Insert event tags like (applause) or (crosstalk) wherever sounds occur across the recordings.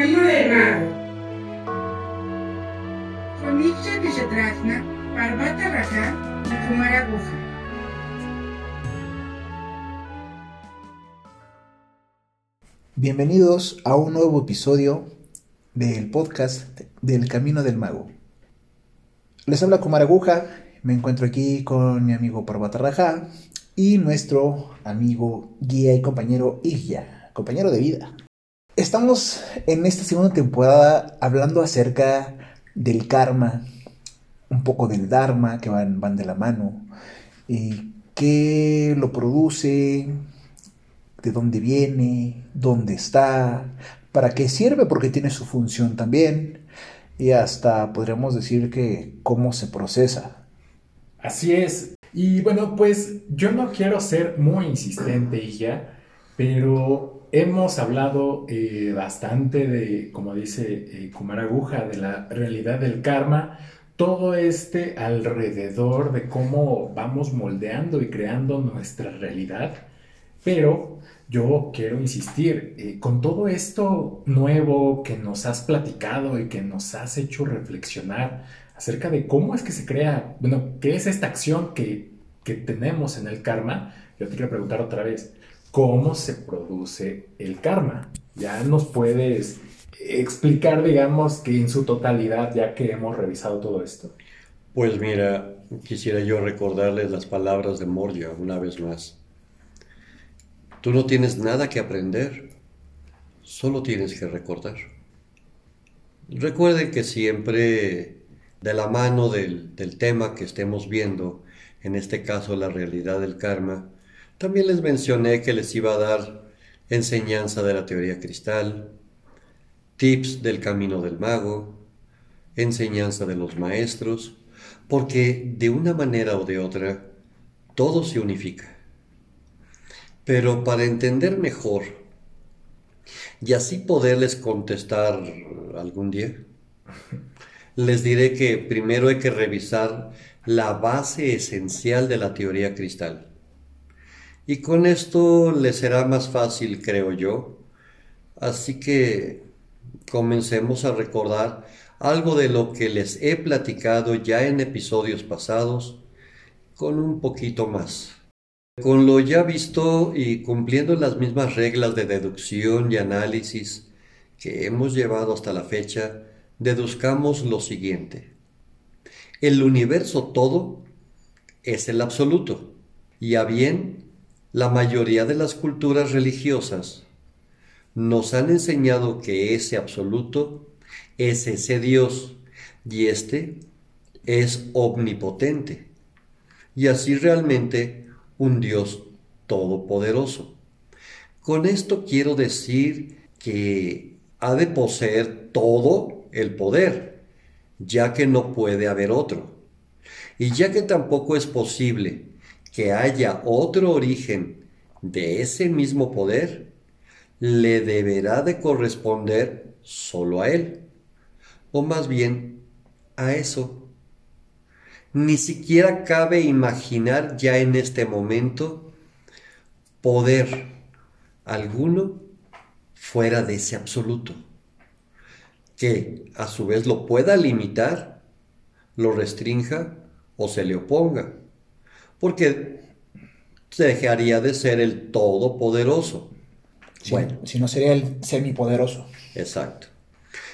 camino del mago. Parvata Raja y Kumara Guha. Bienvenidos a un nuevo episodio del podcast del Camino del Mago. Les habla Kumara Guja, me encuentro aquí con mi amigo Parvata Raja y nuestro amigo, guía y compañero Igya, compañero de vida. Estamos en esta segunda temporada hablando acerca del karma, un poco del dharma, que van, van de la mano, y qué lo produce, de dónde viene, dónde está, para qué sirve, porque tiene su función también, y hasta podríamos decir que cómo se procesa. Así es. Y bueno, pues yo no quiero ser muy insistente, hija, pero hemos hablado eh, bastante de, como dice eh, Kumar Aguja, de la realidad del karma, todo este alrededor de cómo vamos moldeando y creando nuestra realidad, pero yo quiero insistir, eh, con todo esto nuevo que nos has platicado y que nos has hecho reflexionar acerca de cómo es que se crea, bueno, qué es esta acción que, que tenemos en el karma, yo te quiero preguntar otra vez, ¿cómo se produce el karma? Ya nos puedes explicar, digamos, que en su totalidad, ya que hemos revisado todo esto. Pues mira, quisiera yo recordarles las palabras de Moria una vez más. Tú no tienes nada que aprender, solo tienes que recordar. Recuerden que siempre de la mano del, del, tema que estemos viendo, en este caso la realidad del karma, también les mencioné que les iba a dar enseñanza de la teoría cristal, tips del camino del mago, enseñanza de los maestros, porque de una manera o de otra todo se unifica. Pero para entender mejor y así poderles contestar algún día, les diré que primero hay que revisar la base esencial de la teoría cristal. Y con esto les será más fácil, creo yo. Así que comencemos a recordar algo de lo que les he platicado ya en episodios pasados con un poquito más. Con lo ya visto y cumpliendo las mismas reglas de deducción y análisis que hemos llevado hasta la fecha, deduzcamos lo siguiente. El universo todo es el absoluto, y a bien, la mayoría de las culturas religiosas nos han enseñado que ese absoluto es ese Dios, y este es omnipotente, y así realmente un Dios todopoderoso. Con esto quiero decir que ha de poseer todo el poder, ya que no puede haber otro. Y ya que tampoco es posible que haya otro origen de ese mismo poder, le deberá de corresponder solo a él, o más bien a eso. Ni siquiera cabe imaginar ya en este momento poder alguno fuera de ese absoluto, que a su vez lo pueda limitar, lo restrinja o se le oponga, porque dejaría de ser el todopoderoso. bueno, si no sería el semipoderoso. Exacto.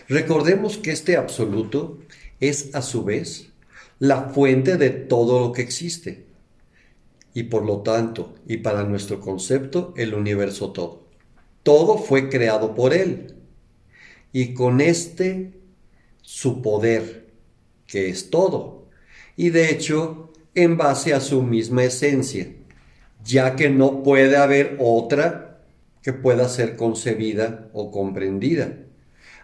Recordemos que este absoluto es a su vez la fuente de todo lo que existe. Y por lo tanto, y para nuestro concepto, el universo todo. Todo fue creado por Él. Y con este, su poder, que es todo. Y de hecho, en base a su misma esencia, ya que no puede haber otra que pueda ser concebida o comprendida.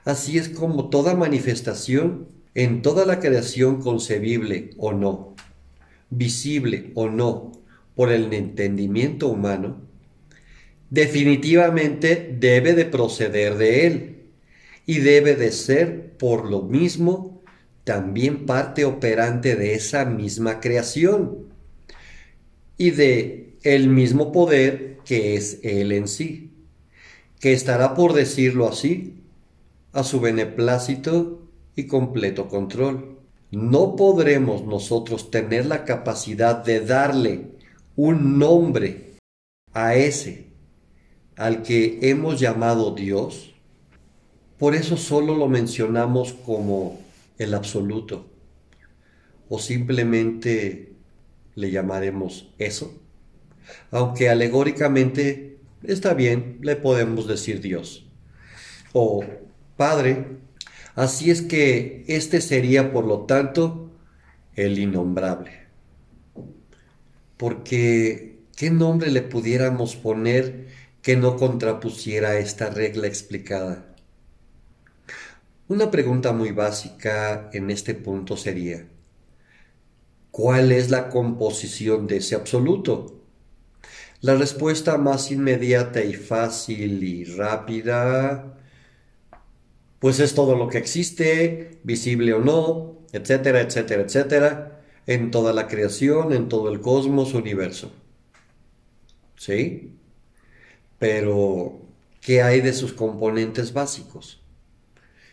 Así es como toda manifestación en toda la creación concebible o no, visible o no, por el entendimiento humano, definitivamente debe de proceder de él y debe de ser por lo mismo también parte operante de esa misma creación y de el mismo poder que es él en sí, que estará por decirlo así a su beneplácito y completo control. No podremos nosotros tener la capacidad de darle un nombre a ese al que hemos llamado Dios. Por eso solo lo mencionamos como el absoluto. O simplemente le llamaremos eso. Aunque alegóricamente está bien, le podemos decir Dios. O Padre. Así es que este sería, por lo tanto, el innombrable. Porque, ¿qué nombre le pudiéramos poner que no contrapusiera esta regla explicada? Una pregunta muy básica en este punto sería, ¿cuál es la composición de ese absoluto? La respuesta más inmediata y fácil y rápida, pues es todo lo que existe, visible o no, etcétera, etcétera, etcétera, en toda la creación, en todo el cosmos, universo. ¿Sí? Pero, ¿qué hay de sus componentes básicos?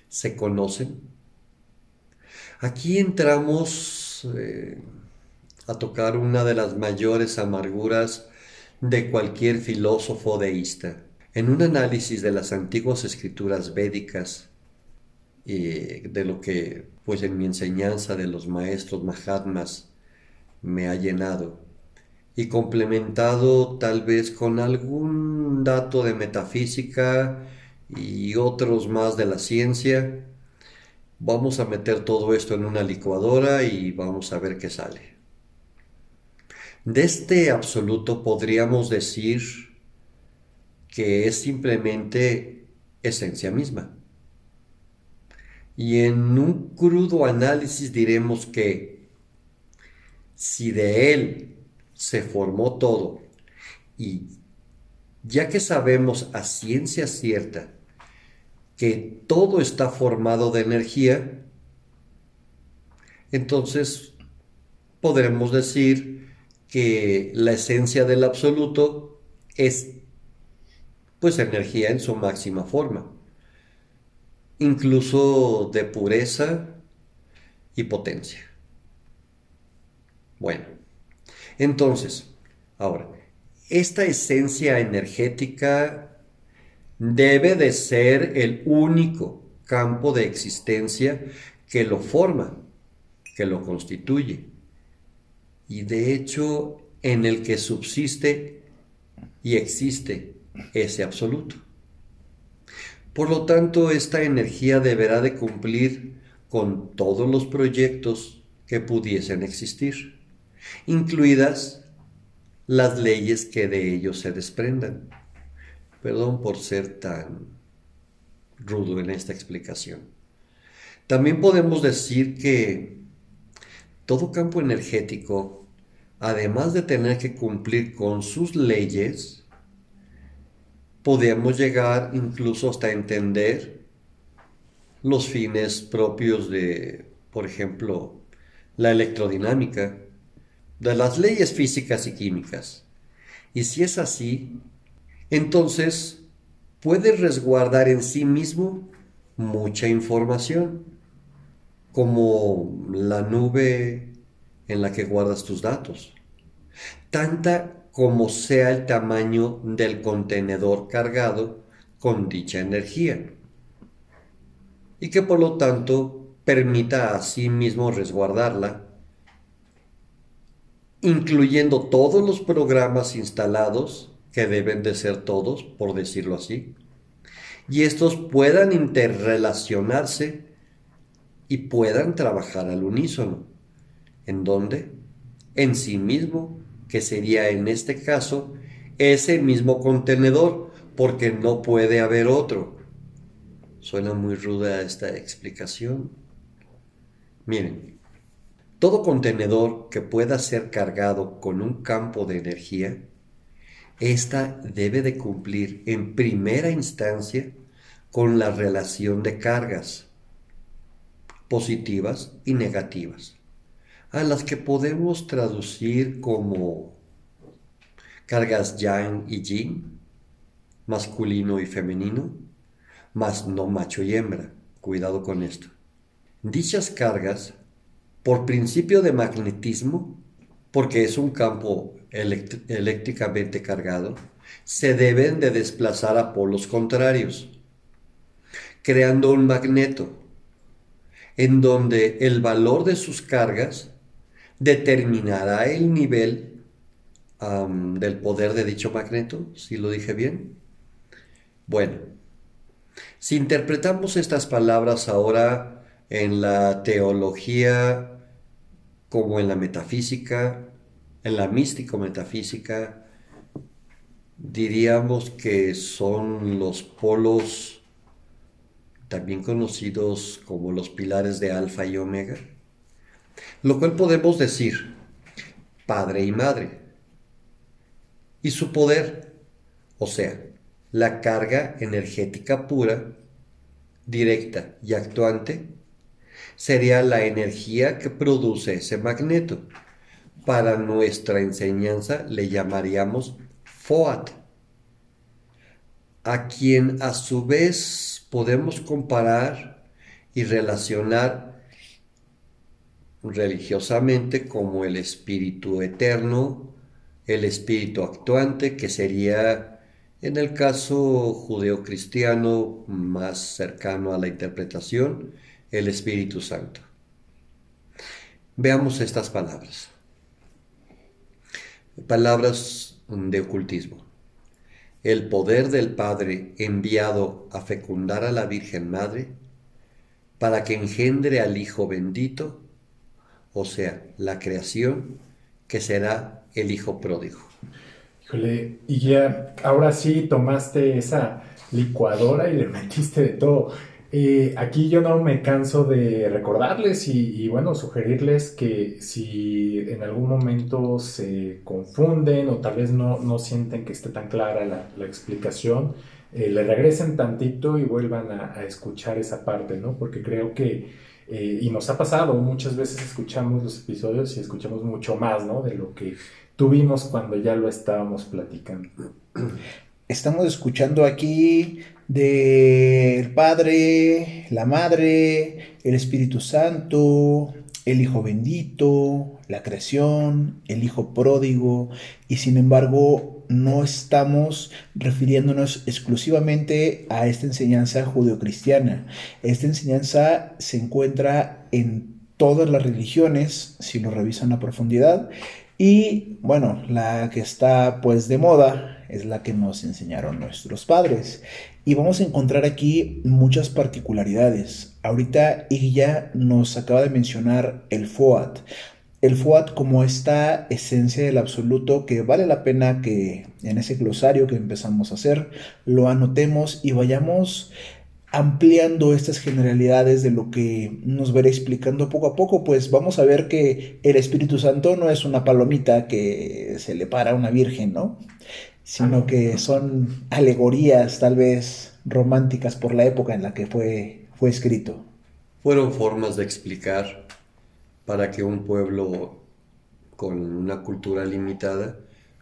¿Se conocen? Aquí entramos eh, a tocar una de las mayores amarguras de cualquier filósofo deísta. En un análisis de las antiguas escrituras védicas y de lo que pues en mi enseñanza de los maestros Mahatmas me ha llenado y complementado tal vez con algún dato de metafísica y otros más de la ciencia. Vamos a meter todo esto en una licuadora y vamos a ver qué sale. De este absoluto podríamos decir que es simplemente esencia misma. Y en un crudo análisis diremos que si de él se formó todo y ya que sabemos a ciencia cierta que todo está formado de energía, entonces podremos decir que la esencia del absoluto es pues energía en su máxima forma, incluso de pureza y potencia. Bueno, entonces, ahora, esta esencia energética debe de ser el único campo de existencia que lo forma, que lo constituye, y de hecho en el que subsiste y existe ese absoluto. Por lo tanto, esta energía deberá de cumplir con todos los proyectos que pudiesen existir, incluidas las leyes que de ellos se desprendan. Perdón por ser tan rudo en esta explicación. También podemos decir que todo campo energético, además de tener que cumplir con sus leyes, podemos llegar incluso hasta entender los fines propios de, por ejemplo, la electrodinámica, de las leyes físicas y químicas. Y si es así, entonces puede resguardar en sí mismo mucha información, como la nube en la que guardas tus datos, tanta como sea el tamaño del contenedor cargado con dicha energía, y que por lo tanto permita a sí mismo resguardarla, incluyendo todos los programas instalados que deben de ser todos, por decirlo así, y estos puedan interrelacionarse y puedan trabajar al unísono. ¿En dónde? En sí mismo, que sería en este caso ese mismo contenedor, porque no puede haber otro. Suena muy ruda esta explicación. Miren, todo contenedor que pueda ser cargado con un campo de energía esta debe de cumplir en primera instancia con la relación de cargas positivas y negativas, a las que podemos traducir como cargas yang y yin, masculino y femenino, mas no macho y hembra. Cuidado con esto. Dichas cargas, por principio de magnetismo, porque es un campo eléctricamente cargado, se deben de desplazar a polos contrarios, creando un magneto, en donde el valor de sus cargas determinará el nivel del poder de dicho magneto, si lo dije bien. Bueno, si interpretamos estas palabras ahora en la teología como en la metafísica, en la místico-metafísica, diríamos que son los polos también conocidos como los pilares de alfa y omega, lo cual podemos decir padre y madre, y su poder, o sea, la carga energética pura, directa y actuante, sería la energía que produce ese magneto. Para nuestra enseñanza le llamaríamos FOAT, a quien a su vez podemos comparar y relacionar religiosamente como el espíritu eterno, el espíritu actuante, que sería en el caso judeocristiano más cercano a la interpretación, el Espíritu Santo. Veamos estas palabras. Palabras de ocultismo. El poder del Padre enviado a fecundar a la Virgen Madre para que engendre al Hijo bendito, o sea, la creación, que será el Hijo pródigo. Híjole, y ya, ahora sí tomaste esa licuadora y le metiste de todo. Eh, aquí yo no me canso de recordarles y, bueno, sugerirles que si en algún momento se confunden o tal vez no, sienten que esté tan clara la, explicación, eh, le regresen tantito y vuelvan a, escuchar esa parte, ¿no? Porque creo que, eh, y nos ha pasado, muchas veces escuchamos los episodios y escuchamos mucho más, ¿no? De lo que tuvimos cuando ya lo estábamos platicando. (clears throat) Estamos escuchando aquí del Padre, la Madre, el Espíritu Santo, el Hijo bendito, la creación, el Hijo pródigo, y sin embargo no estamos refiriéndonos exclusivamente a esta enseñanza judeocristiana. Esta enseñanza se encuentra en todas las religiones, si lo revisan a profundidad, y bueno, la que está pues de moda es la que nos enseñaron nuestros padres. Y vamos a encontrar aquí muchas particularidades. Ahorita Igya nos acaba de mencionar el FOAT. El FOAT como esta esencia del absoluto que vale la pena que en ese glosario que empezamos a hacer lo anotemos y vayamos ampliando estas generalidades de lo que nos veré explicando poco a poco, pues vamos a ver que el Espíritu Santo no es una palomita que se le para a una virgen, ¿no? Sino que son alegorías tal vez románticas por la época en la que fue, fue escrito. Fueron formas de explicar para que un pueblo con una cultura limitada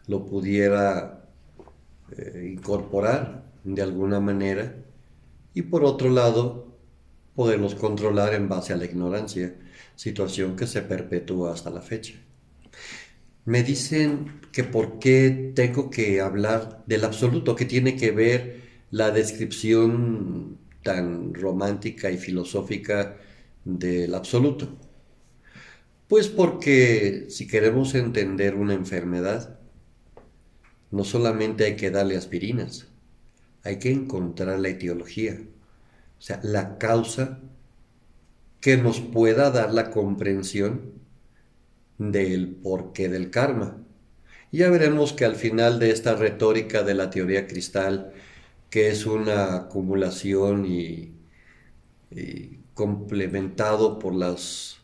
lo pudiera eh, incorporar de alguna manera y por otro lado poderlos controlar en base a la ignorancia, situación que se perpetúa hasta la fecha. Me dicen que por qué tengo que hablar del absoluto, que tiene que ver la descripción tan romántica y filosófica del absoluto. Pues porque si queremos entender una enfermedad, no solamente hay que darle aspirinas, hay que encontrar la etiología, o sea, la causa que nos pueda dar la comprensión del porqué del karma. ya veremos que al final de esta retórica de la teoría cristal, que es una acumulación y, complementado por las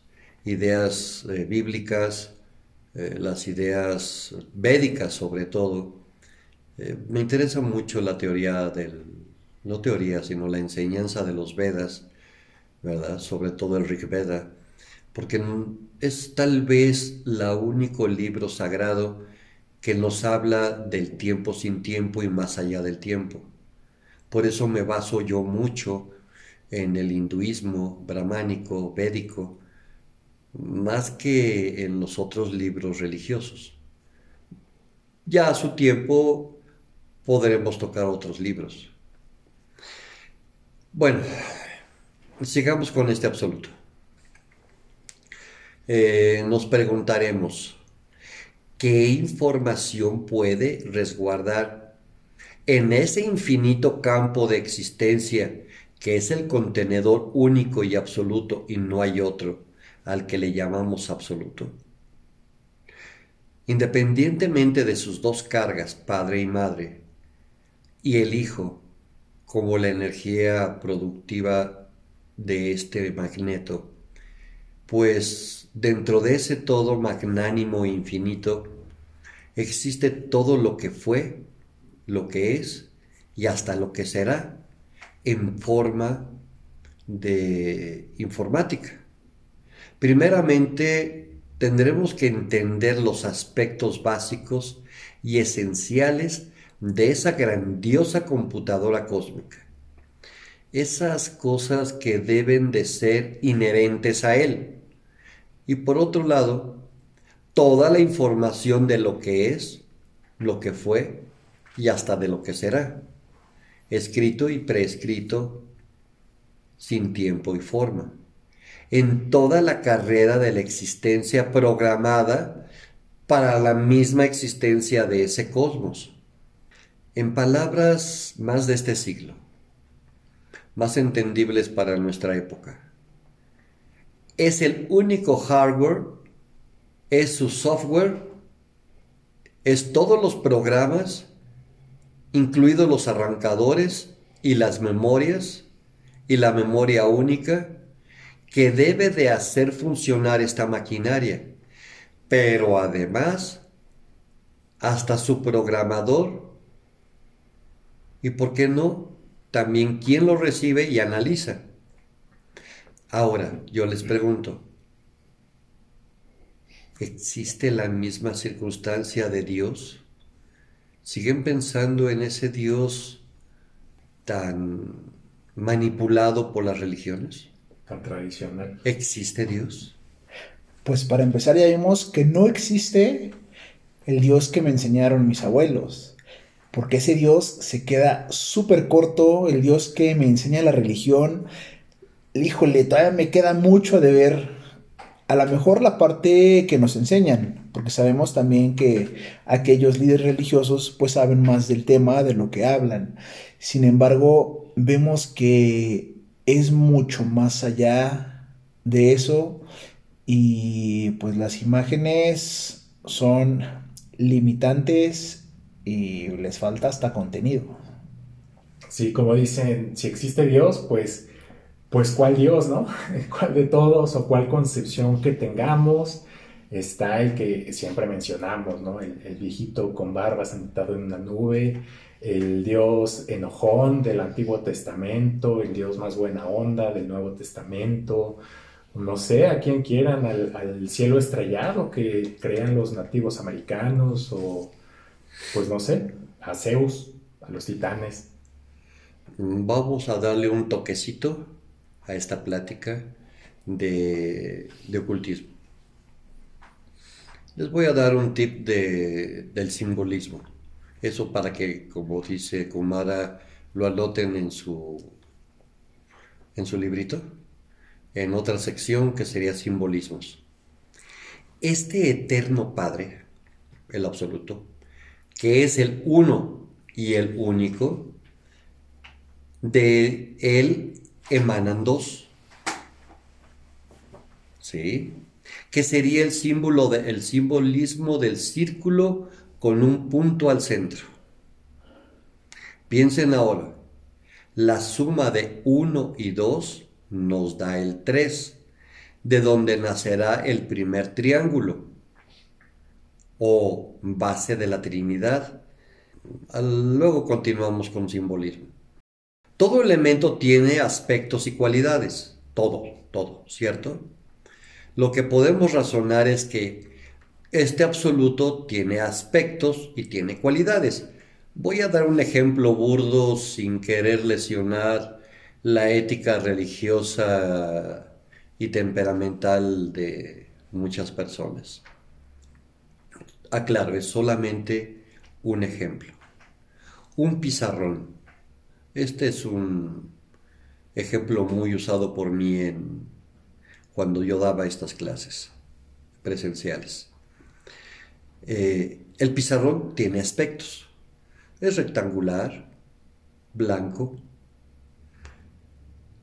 ideas eh, bíblicas, eh, las ideas védicas sobre todo, eh, me interesa mucho la teoría del, no teoría, sino la enseñanza de los Vedas, ¿verdad? Sobre todo el Rig Veda, porque es tal vez la único libro sagrado que nos habla del tiempo sin tiempo y más allá del tiempo. Por eso me baso yo mucho en el hinduismo brahmánico, védico, más que en los otros libros religiosos. Ya a su tiempo podremos tocar otros libros. Bueno, sigamos con este absoluto. Eh, nos preguntaremos, ¿qué información puede resguardar en ese infinito campo de existencia que es el contenedor único y absoluto y no hay otro al que le llamamos absoluto? Independientemente de sus dos cargas, padre y madre, y el hijo como la energía productiva de este magneto, pues dentro de ese todo magnánimo e infinito existe todo lo que fue, lo que es y hasta lo que será en forma de informática. Primeramente, tendremos que entender los aspectos básicos y esenciales de esa grandiosa computadora cósmica. Esas cosas que deben de ser inherentes a él. Y por otro lado, toda la información de lo que es, lo que fue y hasta de lo que será, escrito y prescrito sin tiempo y forma, en toda la carrera de la existencia programada para la misma existencia de ese cosmos. En palabras más de este siglo, más entendibles para nuestra época, es el único hardware, es su software, es todos los programas, incluidos los arrancadores y las memorias y la memoria única que debe de hacer funcionar esta maquinaria, pero además hasta su programador. Y, ¿por qué no? También quién lo recibe y analiza. Ahora, yo les pregunto, ¿existe la misma circunstancia de Dios? ¿Siguen pensando en ese Dios tan manipulado por las religiones? Tan tradicional. ¿Existe Dios? Pues para empezar ya vimos que no existe el Dios que me enseñaron mis abuelos porque ese Dios se queda súper corto, el Dios que me enseña la religión, híjole, todavía me queda mucho de ver, a lo mejor la parte que nos enseñan, porque sabemos también que aquellos líderes religiosos pues saben más del tema, de lo que hablan. Sin embargo, vemos que es mucho más allá de eso y pues las imágenes son limitantes y les falta hasta contenido. Sí, como dicen, si existe Dios, pues, pues ¿cuál Dios, no? (laughs) ¿Cuál de todos o cuál concepción que tengamos? Está el que siempre mencionamos, ¿no? El, viejito con barba sentado en una nube, el Dios enojón del Antiguo Testamento, el Dios más buena onda del Nuevo Testamento, no sé, a quien quieran, al cielo estrellado que crean los nativos americanos o pues no sé, a Zeus, a los titanes. Vamos a darle un toquecito a esta plática de, ocultismo. Les voy a dar un tip del simbolismo. Eso para que, como dice Kumara, lo anoten en su, en su librito, en otra sección que sería simbolismos. Este eterno Padre, el absoluto, que es el uno y el único, de él emanan dos. ¿Sí? Que sería el símbolo de, simbolismo del círculo con un punto al centro. Piensen ahora, la suma de 1 y 2 nos da el 3, de donde nacerá el primer triángulo o base de la Trinidad. Luego continuamos con simbolismo. Todo elemento tiene aspectos y cualidades, todo, todo, ¿cierto? Lo que podemos razonar es que este absoluto tiene aspectos y tiene cualidades, Voy a dar un ejemplo burdo sin querer lesionar la ética religiosa y temperamental de muchas personas. Aclaro, es solamente un ejemplo. Un pizarrón. Este es un ejemplo muy usado por mí en, cuando yo daba estas clases presenciales. Eh, el pizarrón tiene aspectos. Es rectangular, blanco,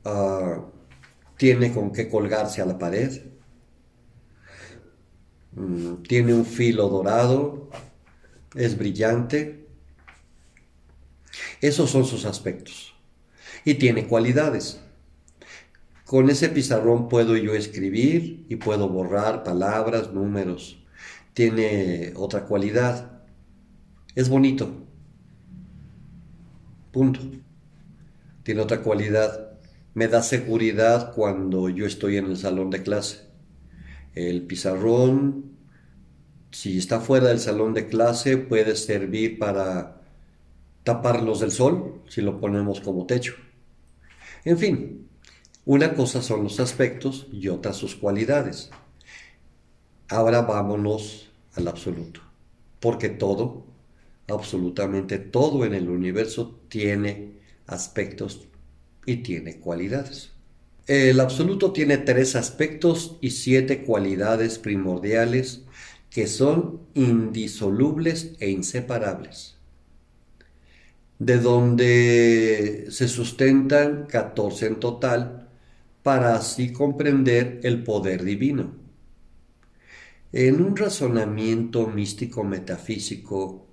ah, tiene con qué colgarse a la pared, mm, tiene un filo dorado, es brillante. Esos son sus aspectos. Y tiene cualidades. Con ese pizarrón puedo yo escribir y puedo borrar palabras, números. Tiene otra cualidad. Es bonito. Punto. Tiene otra cualidad. Me da seguridad cuando yo estoy en el salón de clase. El pizarrón, si está fuera del salón de clase, puede servir para taparlos del sol, si lo ponemos como techo. En fin, una cosa son los aspectos y otra sus cualidades. Ahora vámonos al absoluto, porque todo, absolutamente todo en el universo tiene aspectos y tiene cualidades. El absoluto tiene tres aspectos y siete cualidades primordiales que son indisolubles e inseparables, de donde se sustentan 14 en total para así comprender el poder divino. En un razonamiento místico metafísico,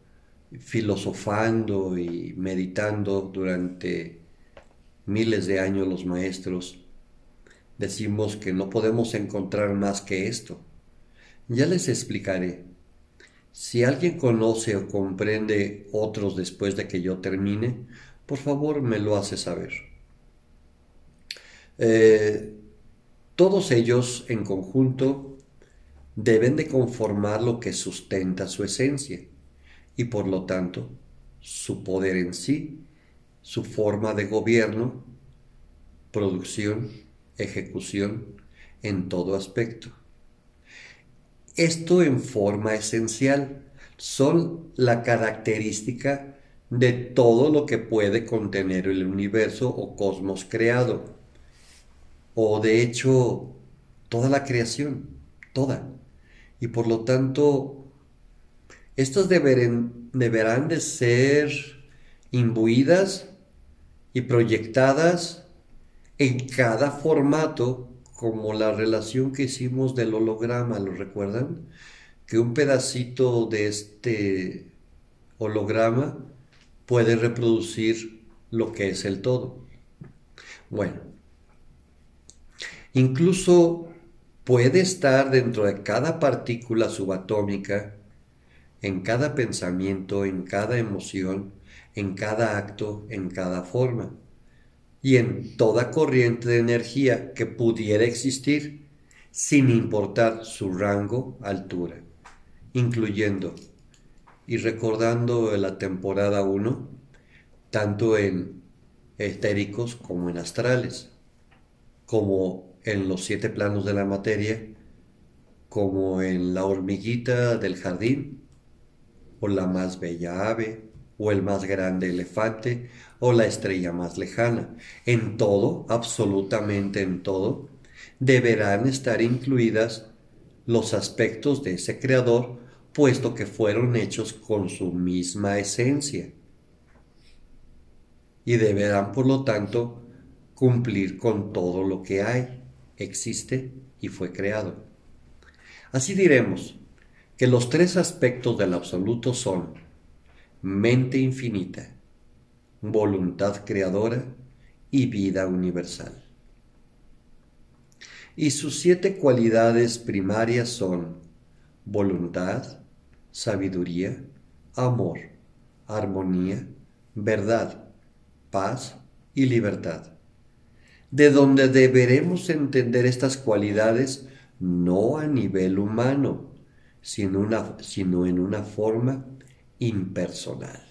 filosofando y meditando durante miles de años los maestros, decimos que no podemos encontrar más que esto. Ya les explicaré. Si alguien conoce o comprende otros después de que yo termine, por favor me lo hace saber. Eh, todos ellos en conjunto deben de conformar lo que sustenta su esencia y por lo tanto su poder en sí, su forma de gobierno, producción, ejecución en todo aspecto. Esto en forma esencial son la característica de todo lo que puede contener el universo o cosmos creado o de hecho toda la creación, toda. Y por lo tanto, estas deberán, de ser imbuidas y proyectadas en cada formato, como la relación que hicimos del holograma, ¿lo recuerdan? Que un pedacito de este holograma puede reproducir lo que es el todo. Bueno, Incluso puede estar dentro de cada partícula subatómica, en cada pensamiento, en cada emoción, en cada acto, en cada forma, y en toda corriente de energía que pudiera existir, sin importar su rango, altura, incluyendo y recordando la temporada 1, tanto en etéricos como en astrales, como en los siete planos de la materia, como en la hormiguita del jardín, o la más bella ave, o el más grande elefante, o la estrella más lejana. En todo, absolutamente en todo, deberán estar incluidas los aspectos de ese creador, puesto que fueron hechos con su misma esencia. Y deberán, por lo tanto, cumplir con todo lo que hay existe y fue creado. Así diremos que los tres aspectos del absoluto son mente infinita, voluntad creadora y vida universal. Y sus siete cualidades primarias son voluntad, sabiduría, amor, armonía, verdad, paz y libertad de donde deberemos entender estas cualidades no a nivel humano, sino, en una forma impersonal.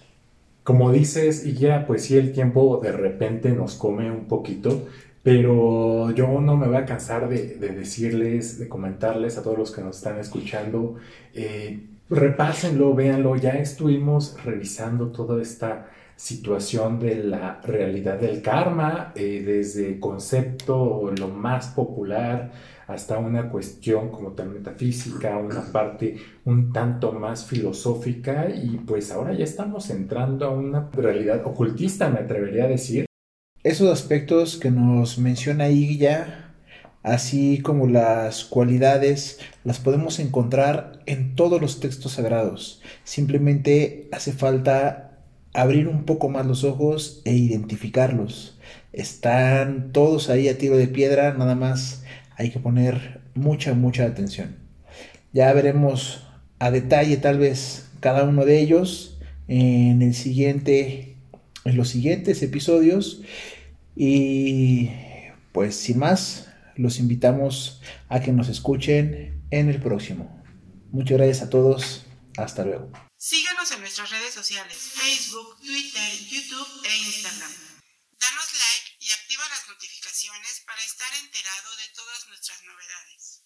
como dices, y ya, pues sí, el tiempo de repente nos come un poquito, pero yo no me voy a cansar de, de decirles, de comentarles a todos los que nos están escuchando, eh, repásenlo, véanlo, ya estuvimos revisando toda esta situación de la realidad del karma, eh, desde concepto lo más popular hasta una cuestión como tal metafísica, una parte un tanto más filosófica y pues ahora ya estamos entrando a una realidad ocultista, me atrevería a decir. Esos aspectos que nos menciona ahí ya, así como las cualidades, las podemos encontrar en todos los textos sagrados. Simplemente hace falta abrir un poco más los ojos e identificarlos. Están todos ahí a tiro de piedra, nada más hay que poner mucha, mucha atención. Ya veremos a detalle tal vez cada uno de ellos en el siguiente en los siguientes episodios y pues sin más los invitamos a que nos escuchen en el próximo. Muchas gracias a todos. Hasta luego. Síganos en nuestras redes sociales, Facebook, Twitter, YouTube e Instagram. Danos like y activa las para estar enterado de todas nuestras novedades.